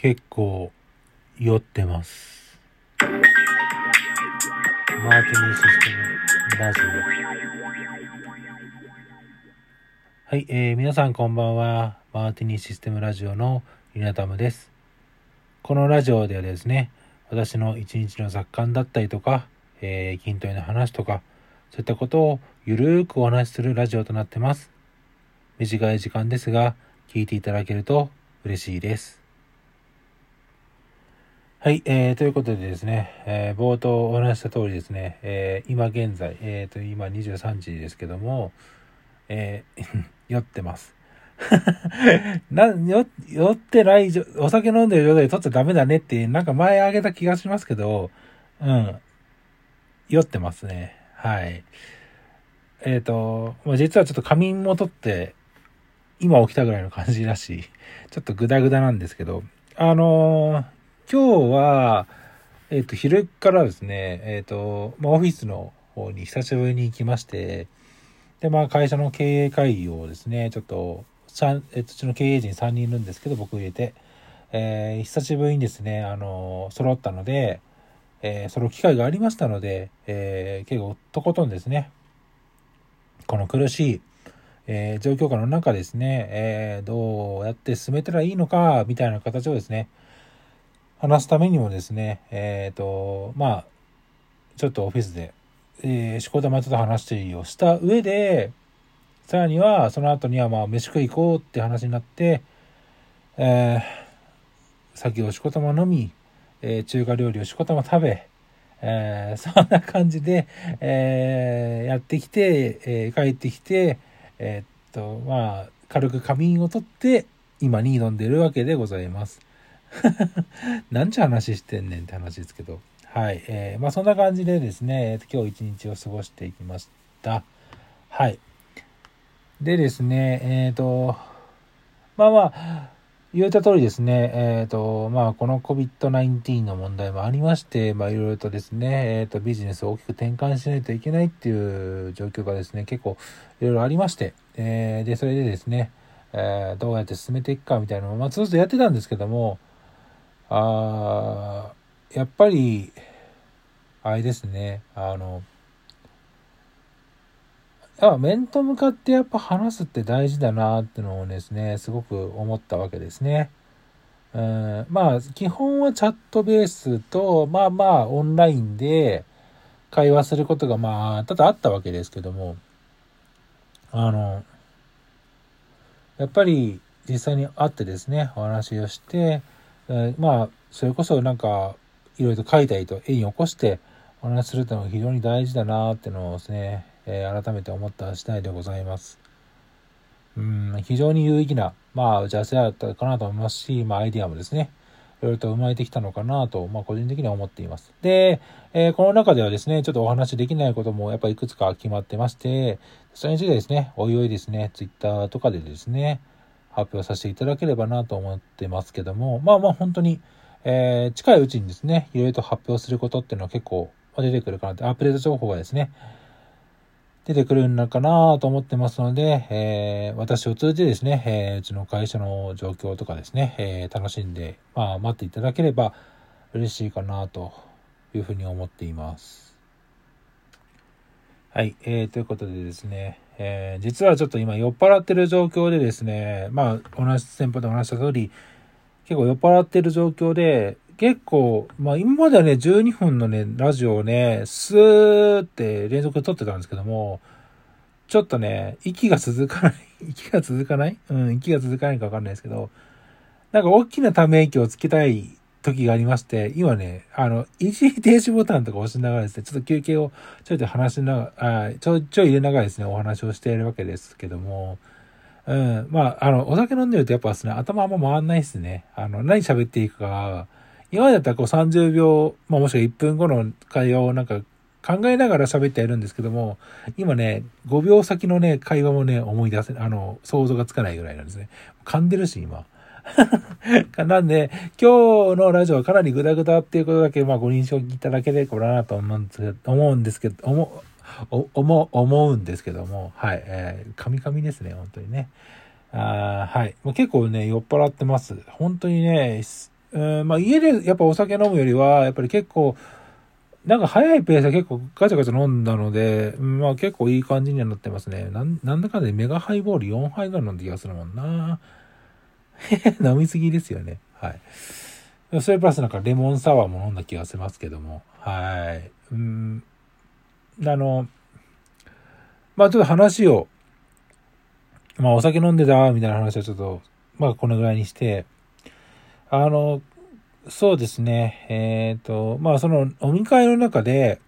結構酔ってます。マーティニシステムラジオ。はい、えー、皆さんこんばんは。マーティニーシステムラジオのゆなたむです。このラジオではですね、私の一日の雑感だったりとか、えー、筋トレの話とか、そういったことをゆるーくお話しするラジオとなってます。短い時間ですが、聞いていただけると嬉しいです。はい、えー、ということでですね、えー、冒頭お話した通りですね、えー、今現在、えー、と、今23時ですけども、えー、酔ってます。な、酔、ってない、お酒飲んでる状態で取っちゃダメだねって、なんか前あげた気がしますけど、うん、酔ってますね。はい。えっ、と、ま、実はちょっと仮眠も取って、今起きたぐらいの感じだし、ちょっとグダグダなんですけど、あのー今日は、えっ、と、昼からですね、えっ、と、まあ、オフィスの方に久しぶりに行きまして、で、まあ、会社の経営会議をですね、ちょっと、えっ、と、うちの経営陣3人いるんですけど、僕入れて、えー久しぶりにですね、あの揃ったので、えーその機会がありましたので、えー結構、とことんですね、この苦しい、えー状況下の中ですね、えーどうやって進めたらいいのか、みたいな形をですね、話すためにもですね、えっ、と、まあ、ちょっとオフィスで、えー、しこたまと話したりをした上で、さらには、その後には、まあ、飯食い行こうって話になって、えー、酒をしこたま飲み、えー中華料理をしこたま食べ、えーそんな感じで、えーやってきて、えー帰ってきて、えーっと、まあ、軽く仮眠をとって、今に挑んでいるわけでございます。なんちゅう話してんねんって話ですけど。はい。えーまあそんな感じでですね、今日一日を過ごしていきました。はい。でですね、えっ、と、まあまあ、言った通りですね、えっ、と、まあこの COVID-19 の問題もありまして、まあいろいろとですね、えっ、とビジネスを大きく転換しないといけないっていう状況がですね、結構いろいろありまして、えーで、それでですね、えーどうやって進めていくかみたいなのを、まあずっとやってたんですけども、あーやっぱり、あれですね、あの、あ面と向かってやっぱ話すって大事だなってのをですね、すごく思ったわけですね。うん、まあ、基本はチャットベースと、まあまあ、オンラインで会話することがまあ、多々あったわけですけども、あの、やっぱり実際に会ってですね、お話をして、まあ、それこそなんか、いろいろと書いたりと絵に起こしてお話しするっていうのが非常に大事だなっていうのをですね、えー改めて思った次第でございます。うん、非常に有意義な、まあ、打ち合わせだったかなと思いますし、まあ、アイディアもですね、いろいろと生まれてきたのかなと、まあ、個人的には思っています。で、えーこの中ではですね、ちょっとお話しできないこともやっぱりいくつか決まってまして、それについてですね、おいおいですね、ツイッターとかでですね、発表させていただければなと思ってますけども、まあまあ本当に、えー近いうちにですね、いろいろと発表することっていうのは結構出てくるかなって、アップデート情報がですね、出てくるのかなと思ってますので、えー私を通じてですね、えーうちの会社の状況とかですね、えー楽しんで、まあ待っていただければ嬉しいかなというふうに思っています。はい、えーということでですね、えー実はちょっと今酔っ払ってる状況でですね、まあ同じ先方でお話しした通り、結構酔っ払ってる状況で、結構、まあ今まではね、12分のね、ラジオをね、スーって連続で撮ってたんですけども、ちょっとね、息が続かない、息が続かない？うん、息が続かないかわかんないですけど、なんか大きなため息をつけたい時がありまして、今ね、あの、一時停止ボタンとか押しながらですね、ちょっと休憩をちょいと話しながら、ちょいちょい入れながらですね、お話をしているわけですけども、うん。まあ、あの、お酒飲んでるとやっぱですね、頭あんま回んないですね。あの、何喋っていくか、今までだったらこう30秒、まあもしくは1分後の会話をなんか考えながら喋ってはいるんですけども、今ね、5秒先のね、会話もね、思い出せ、あの、想像がつかないぐらいなんですね。噛んでるし、今。なんで、今日のラジオはかなりグダグダっていうことだけ、まあご認識いただければなと思うんですけど、思うんですけど、思う、思、思うんですけども、はい、えー、カミカミですね、本当にね。あーはい。もう結構ね、酔っ払ってます。本当にね、うん、まあ家でやっぱお酒飲むよりは、やっぱり結構、なんか早いペースで結構ガチャガチャ飲んだので、まあ結構いい感じにはなってますね。なんなんだかんだメガハイボール4杯ぐらい飲んだ気がするもんな。飲みすぎですよね。はい。それプラスなんかレモンサワーも飲んだ気がしますけども。はい。うん。あの、まあちょっと話を、まあお酒飲んでたみたいな話はちょっと、まあこのぐらいにして、あの、そうですね。えっ、ー、と、まあその飲み会の中で、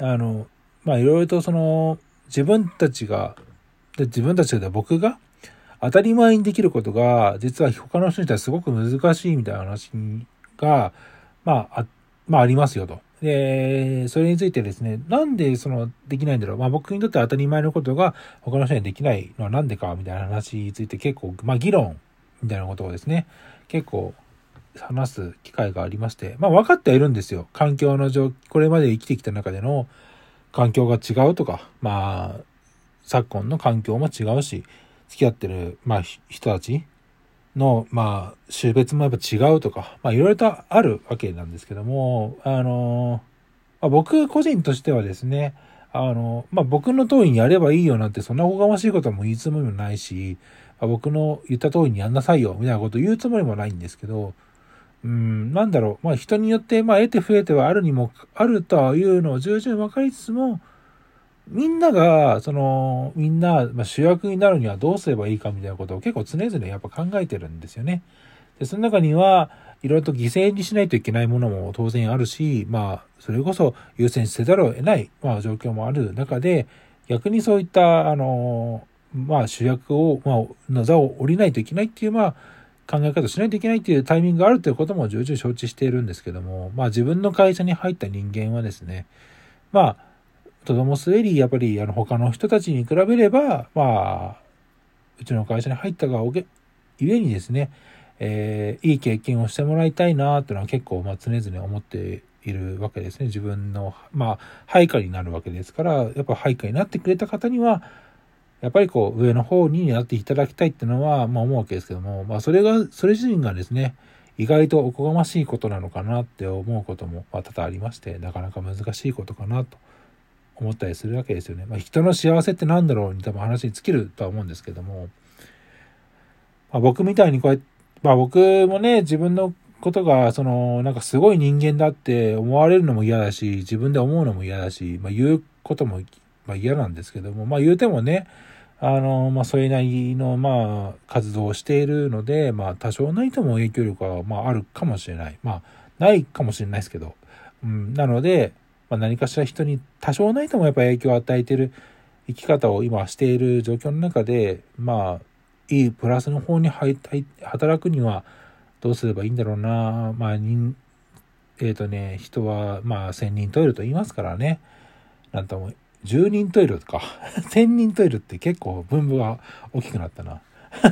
あの、まあいろいろとその自分たちが、で自分たちで僕が当たり前にできることが、実は他の人に対してすごく難しいみたいな話が、まあ、あまあありますよと。で、それについてですね、なんでそのできないんだろう。まあ僕にとって当たり前のことが他の人にできないのはなんでかみたいな話について結構、まあ議論みたいなことをですね、結構話す機会がありまして、まあ分かってはいるんですよ。環境の状況、これまで生きてきた中での環境が違うとか、まあ、昨今の環境も違うし、付き合ってる、まあ、人たちの、まあ、種別もやっぱ違うとか、まあ、いろいろとあるわけなんですけども、あの、まあ、僕個人としてはですね、あの、まあ、僕の通りにやればいいよなんて、そんなおかましいことも言いつもりもないし、まあ、僕の言った通りにやんなさいよ、みたいなこと言うつもりもないんですけど、うん、なんだろう。まあ人によって、まあ得て増えてはあるにも、あるというのを重々分かりつつも、みんなが、その、みんな、まあ、主役になるにはどうすればいいかみたいなことを結構常々やっぱ考えてるんですよね。で、その中には、いろいろと犠牲にしないといけないものも当然あるし、まあ、それこそ優先せざるを得ない、まあ、状況もある中で、逆にそういった、あの、まあ、主役を、まあ、の座を降りないといけないっていう、まあ、考え方しないといけないっていうタイミングがあるということも重々承知しているんですけども、まあ自分の会社に入った人間はですね、まあ、とどもすべり、やっぱりあの他の人たちに比べれば、まあ、うちの会社に入ったがおげ、ゆえにですね、えー、いい経験をしてもらいたいなというのは結構、まあ、常々思っているわけですね。自分の、まあ、配下になるわけですから、やっぱ配下になってくれた方には、やっぱりこう、上の方になっていただきたいっていうのは、まあ思うわけですけども、まあそれが、それ自身がですね、意外とおこがましいことなのかなって思うことも、まあ多々ありまして、なかなか難しいことかなと思ったりするわけですよね。まあ人の幸せって何だろうに多分話に尽きるとは思うんですけども、まあ僕みたいにこうやって、まあ僕もね、自分のことが、その、なんかすごい人間だって思われるのも嫌だし、自分で思うのも嫌だし、まあ言うことも、まあ嫌なんですけども、まあ言うてもね、あの、まあ、それなりの、まあ、活動をしているので、まあ、多少ないとも影響力は、まあ、あるかもしれない。まあ、ないかもしれないですけど。うん、なので、まあ、何かしら人に多少ないともやっぱ影響を与えている生き方を今している状況の中で、まあ、いいプラスの方に働くにはどうすればいいんだろうな。まあ、人、えっ、ー、とね、人は、まあ、千人トイレと言いますからね。なんとも10人トイレとか、1000人トイレって結構分母が大きくなったな。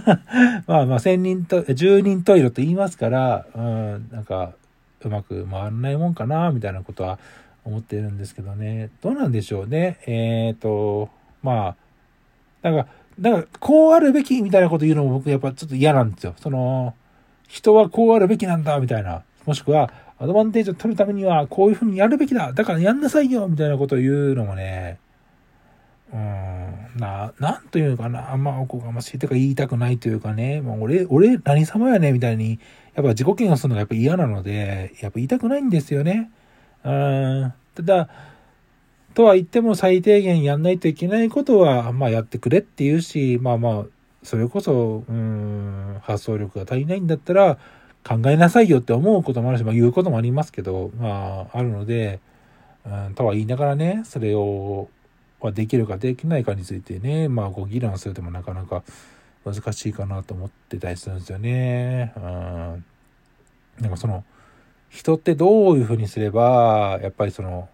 まあまあ千人と、10人トイレと言いますから、うん、なんか、うまく回らないもんかな、みたいなことは思ってるんですけどね。どうなんでしょうね。えっ、ー、と、まあ、なんか、なんか、こうあるべきみたいなこと言うのも僕やっぱちょっと嫌なんですよ。その、人はこうあるべきなんだ、みたいな。もしくは、アドバンテージを取るためにはこういうふうにやるべきだだからやんなさいよみたいなことを言うのもね、うん、な、なんというかな、あんまおこがましいとか言いたくないというかね、もう俺、俺何様やねみたいに、やっぱ自己嫌悪するのがやっぱ嫌なので、やっぱ言いたくないんですよね。うん、ただ、とは言っても最低限やんないといけないことは、まあやってくれって言うし、まあまあ、それこそ、うん、発想力が足りないんだったら、考えなさいよって思うこともあるし、まあ言うこともありますけど、まああるので、うん、とは言いながらね、それを、はできるかできないかについてね、まあご議論するでもなかなか難しいかなと思ってたりするんですよね。うん。なんかその、人ってどういうふうにすれば、やっぱりその、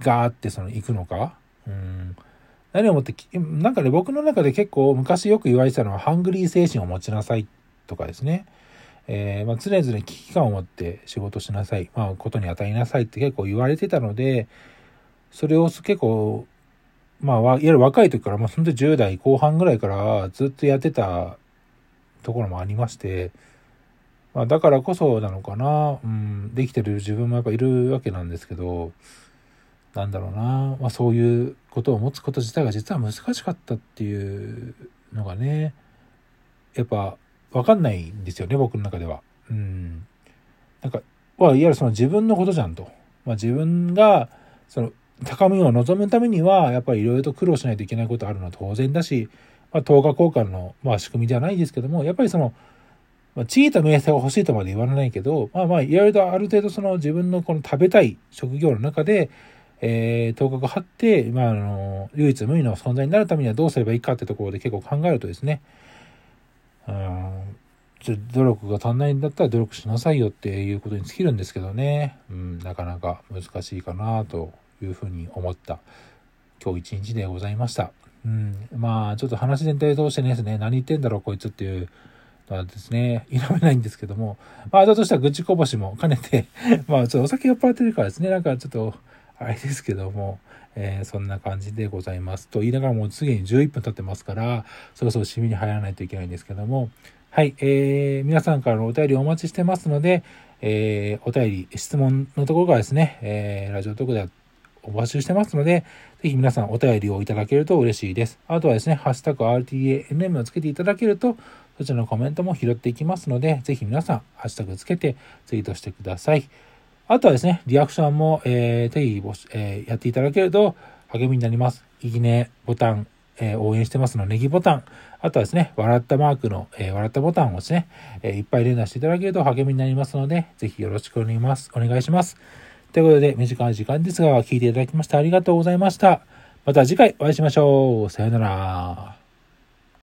ガーってその行くのか？うん。何をもって、なんかね、僕の中で結構昔よく言われてたのは、ハングリー精神を持ちなさいとかですね。えー、まあ、常々危機感を持って仕事しなさい、まあ、ことに当たりなさいって結構言われてたので、それを結構、まあ、いわゆる若い時から、まあ、本当に10代後半ぐらいからずっとやってたところもありまして、まあ、だからこそなのかな、うん、できてる自分もやっぱいるわけなんですけど、なんだろうな、まあ、そういうことを持つこと自体が実は難しかったっていうのがね、やっぱ分かんないんですよね、僕の中では。うん。なんか、まあいわゆるその自分のことじゃんと。まあ、自分が、その、高みを望むためには、やっぱりいろいろと苦労しないといけないことあるのは当然だし、まあ、等価交換の、まあ、仕組みではないですけども、やっぱりその、まあ、地位と名声が欲しいとまで言わないけど、まあまあ、いろいろとある程度その自分のこの食べたい職業の中で、えー、頭角を張って、まあ、あの、唯一無二の存在になるためにはどうすればいいかってところで結構考えるとですね、うん、努力が足んないんだったら努力しなさいよっていうことに尽きるんですけどね、うん、なかなか難しいかなというふうに思った。今日一日でございました。うん、まあ、ちょっと話全体を通してですね、何言ってんだろうこいつっていうはですね、否めないんですけども、まあ、だとしたら愚痴こぼしも兼ねて まあ、ちょっとお酒酔っ払ってるからですね、なんかちょっと、あれですけども、えー、そんな感じでございます。と言いながらもうすでに11分経ってますから、そろそろ締めに入らないといけないんですけども、はい、えー、皆さんからのお便りお待ちしてますので、えー、お便り、質問のところからですね、えー、ラジオトークではお募集してますので、ぜひ皆さんお便りをいただけると嬉しいです。あとはですね、ハッシュタグ RTANM をつけていただけると、そちらのコメントも拾っていきますので、ぜひ皆さん、ハッシュタグつけてツイートしてください。あとはですね、リアクションも、えー、ぜひ、えー、やっていただけると励みになります。いいねボタン、えー、応援してますのネギボタン、あとはですね、笑ったマークの、えー、笑ったボタンをですね、えー、いっぱい連打していただけると励みになりますので、ぜひよろしくお願いします。お願いします。ということで、短い時間ですが、聞いていただきましてありがとうございました。また次回お会いしましょう。さよなら。